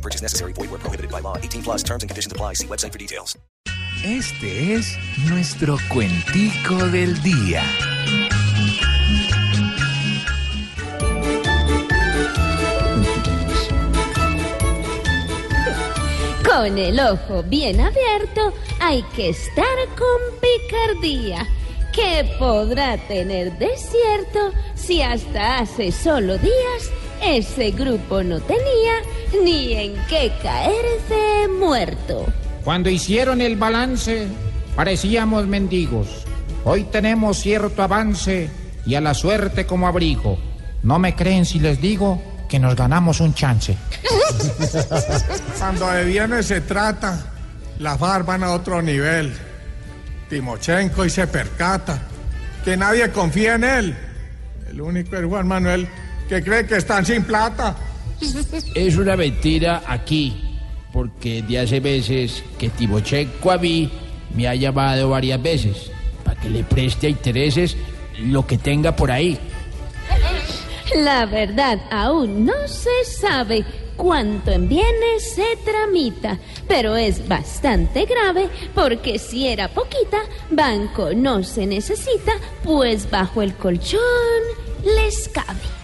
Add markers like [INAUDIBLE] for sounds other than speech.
No purchase necessary. Void where prohibited by law. 18 plus terms and conditions apply. See website for details. Este es nuestro cuentico del día. Con el ojo bien abierto hay que estar con picardía. ¿Qué podrá tener desierto si hasta hace solo días ese grupo no tenía ni en qué caerse muerto? Cuando hicieron el balance, parecíamos mendigos. Hoy tenemos cierto avance y a la suerte como abrigo. No me creen si les digo que nos ganamos un chance. [LAUGHS] Cuando de bienes se trata, las FARC van a otro nivel. Timochenko y se percata que nadie confía en él. El único es Juan Manuel que cree que están sin plata. [LAUGHS] Es una mentira aquí, porque de hace meses que Timochenko a mí me ha llamado varias veces para que le preste a intereses lo que tenga por ahí. La verdad aún no se sabe cuánto en bienes se tramita, pero es bastante grave porque si era poquita, banco no se necesita, pues bajo el colchón les cabe.